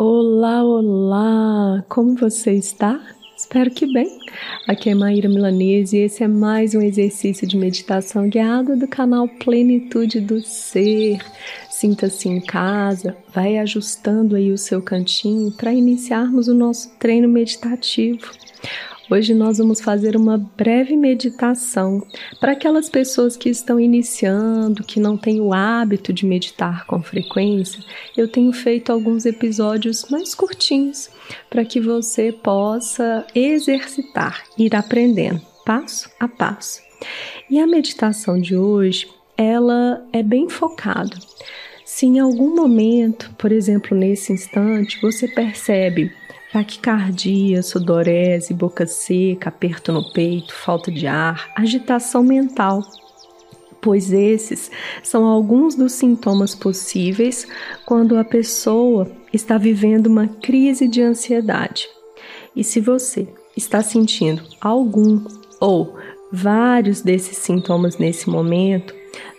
Olá, olá! Como você está? Espero que bem. Aqui é Maíra Milanese e esse é mais um exercício de meditação guiada do canal Plenitude do Ser. Sinta-se em casa, vai ajustando aí o seu cantinho para iniciarmos o nosso treino meditativo. Hoje nós vamos fazer uma breve meditação para aquelas pessoas que estão iniciando, que não têm o hábito de meditar com frequência. Eu tenho feito alguns episódios mais curtinhos para que você possa exercitar, ir aprendendo passo a passo. E a meditação de hoje, ela é bem focada. Se em algum momento, por exemplo, nesse instante, você percebe taquicardia, sudorese, boca seca, aperto no peito, falta de ar, agitação mental, pois esses são alguns dos sintomas possíveis quando a pessoa está vivendo uma crise de ansiedade. E se você está sentindo algum ou vários desses sintomas nesse momento,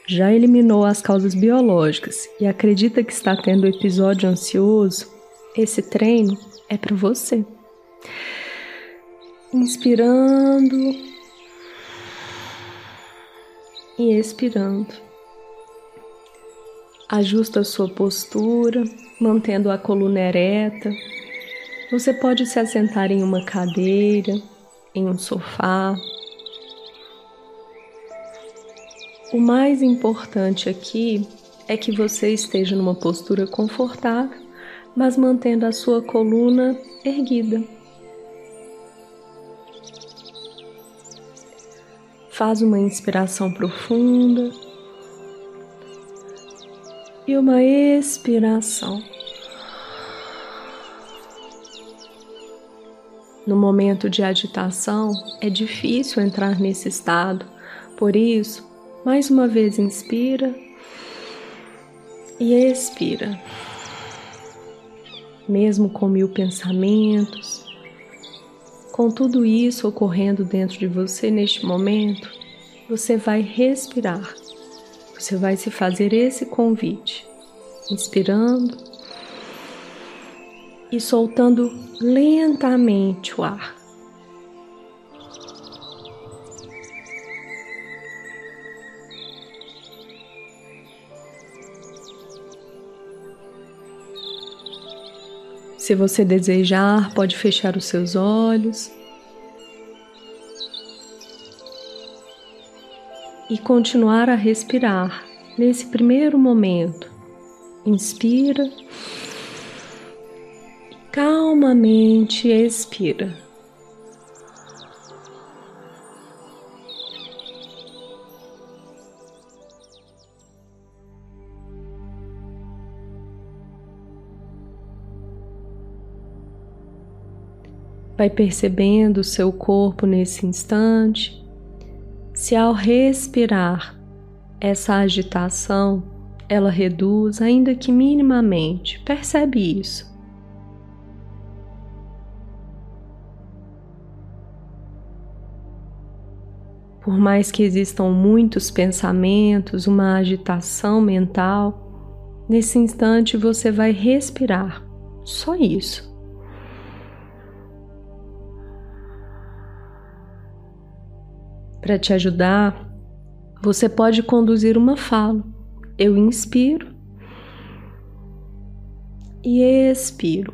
já eliminou as causas biológicas e acredita que está tendo episódio ansioso, esse treino é para você. Inspirando e expirando. Ajusta a sua postura, mantendo a coluna ereta. Você pode se assentar em uma cadeira, em um sofá. O mais importante aqui é que você esteja numa postura confortável mas mantendo a sua coluna erguida. Faz uma inspiração profunda e uma expiração. No momento de agitação, é difícil entrar nesse estado, por isso, mais uma vez inspira e expira mesmo com mil pensamentos, com tudo isso ocorrendo dentro de você neste momento, você vai respirar. Você vai se fazer esse convite, inspirando e soltando lentamente o ar. Se você desejar, pode fechar os seus olhos e continuar a respirar nesse primeiro momento. Inspira, calmamente expira. Vai percebendo o seu corpo nesse instante. Se ao respirar essa agitação, ela reduz, ainda que minimamente, percebe isso. Por mais que existam muitos pensamentos, uma agitação mental, nesse instante você vai respirar, só isso. Para te ajudar, você pode conduzir uma fala. Eu inspiro e expiro.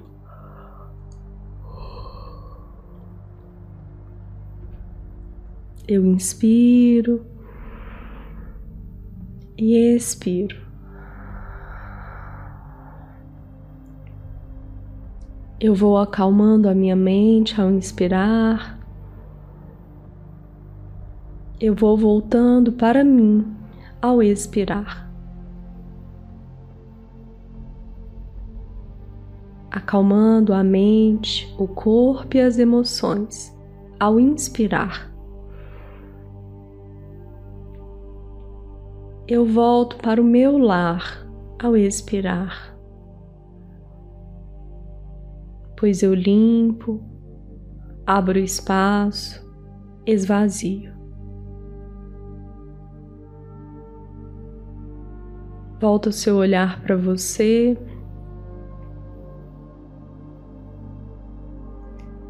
Eu inspiro e expiro. Eu vou acalmando a minha mente ao inspirar eu vou voltando para mim ao expirar. Acalmando a mente, o corpo e as emoções ao inspirar. Eu volto para o meu lar ao expirar, pois eu limpo, abro espaço, esvazio. Volta o seu olhar para você.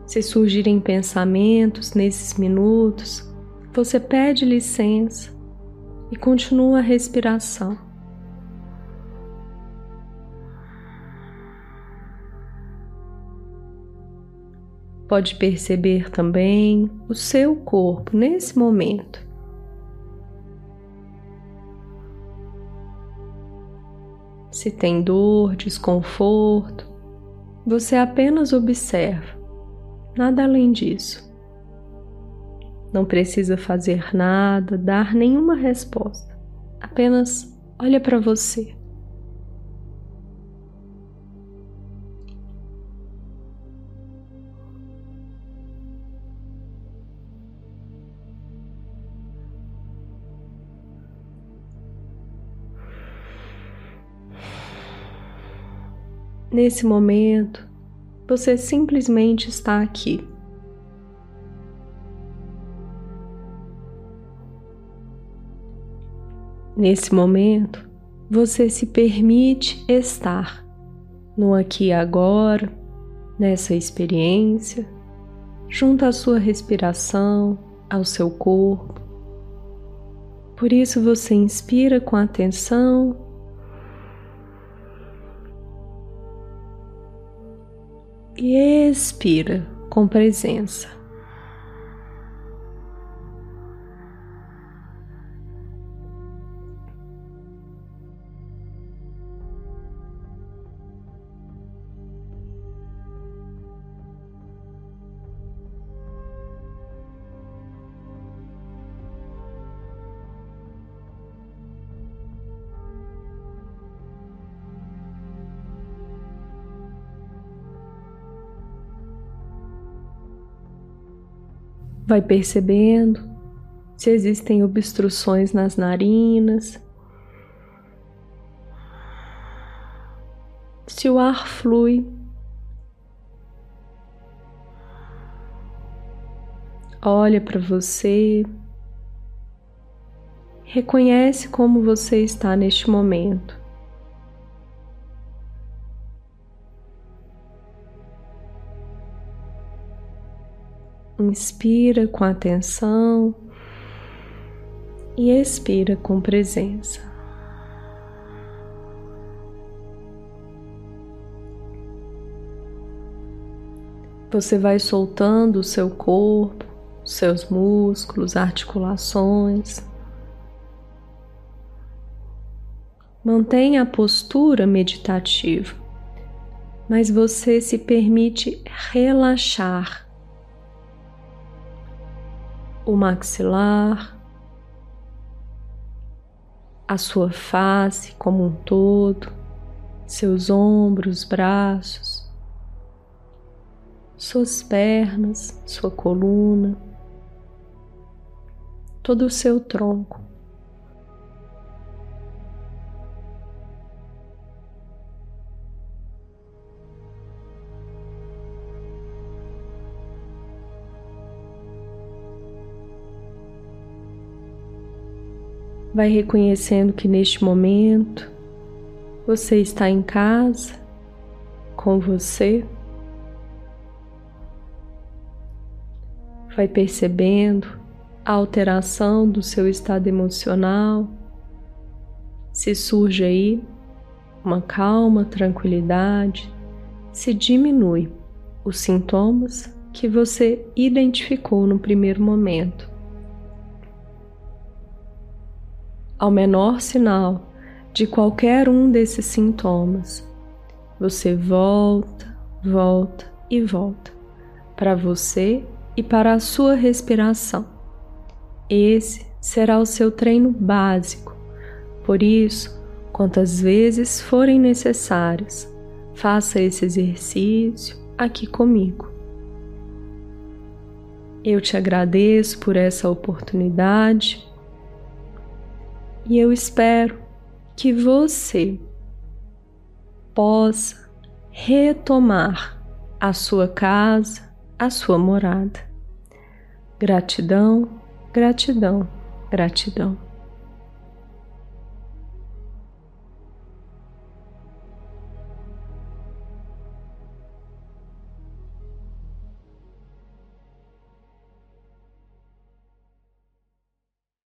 Se surgirem pensamentos nesses minutos, você pede licença e continua a respiração. Pode perceber também o seu corpo nesse momento. Se tem dor, desconforto, você apenas observa, nada além disso. Não precisa fazer nada, dar nenhuma resposta, apenas olha para você. Nesse momento, você simplesmente está aqui. Nesse momento, você se permite estar no aqui e agora, nessa experiência, junto à sua respiração, ao seu corpo. Por isso você inspira com atenção e expira com presença. Vai percebendo se existem obstruções nas narinas, se o ar flui. Olha para você, reconhece como você está neste momento. Inspira com atenção e expira com presença. Você vai soltando o seu corpo, seus músculos, articulações. Mantenha a postura meditativa, mas você se permite relaxar o maxilar, a sua face como um todo, seus ombros, braços, suas pernas, sua coluna, todo o seu tronco. Vai reconhecendo que neste momento você está em casa, com você. Vai percebendo a alteração do seu estado emocional. Se surge aí uma calma, tranquilidade, se diminui os sintomas que você identificou no primeiro momento. Ao menor sinal de qualquer um desses sintomas, você volta, volta e volta para você e para a sua respiração. Esse será o seu treino básico. Por isso, quantas vezes forem necessárias, faça esse exercício aqui comigo. Eu te agradeço por essa oportunidade e eu espero que você possa retomar a sua casa, a sua morada. Gratidão, gratidão, gratidão.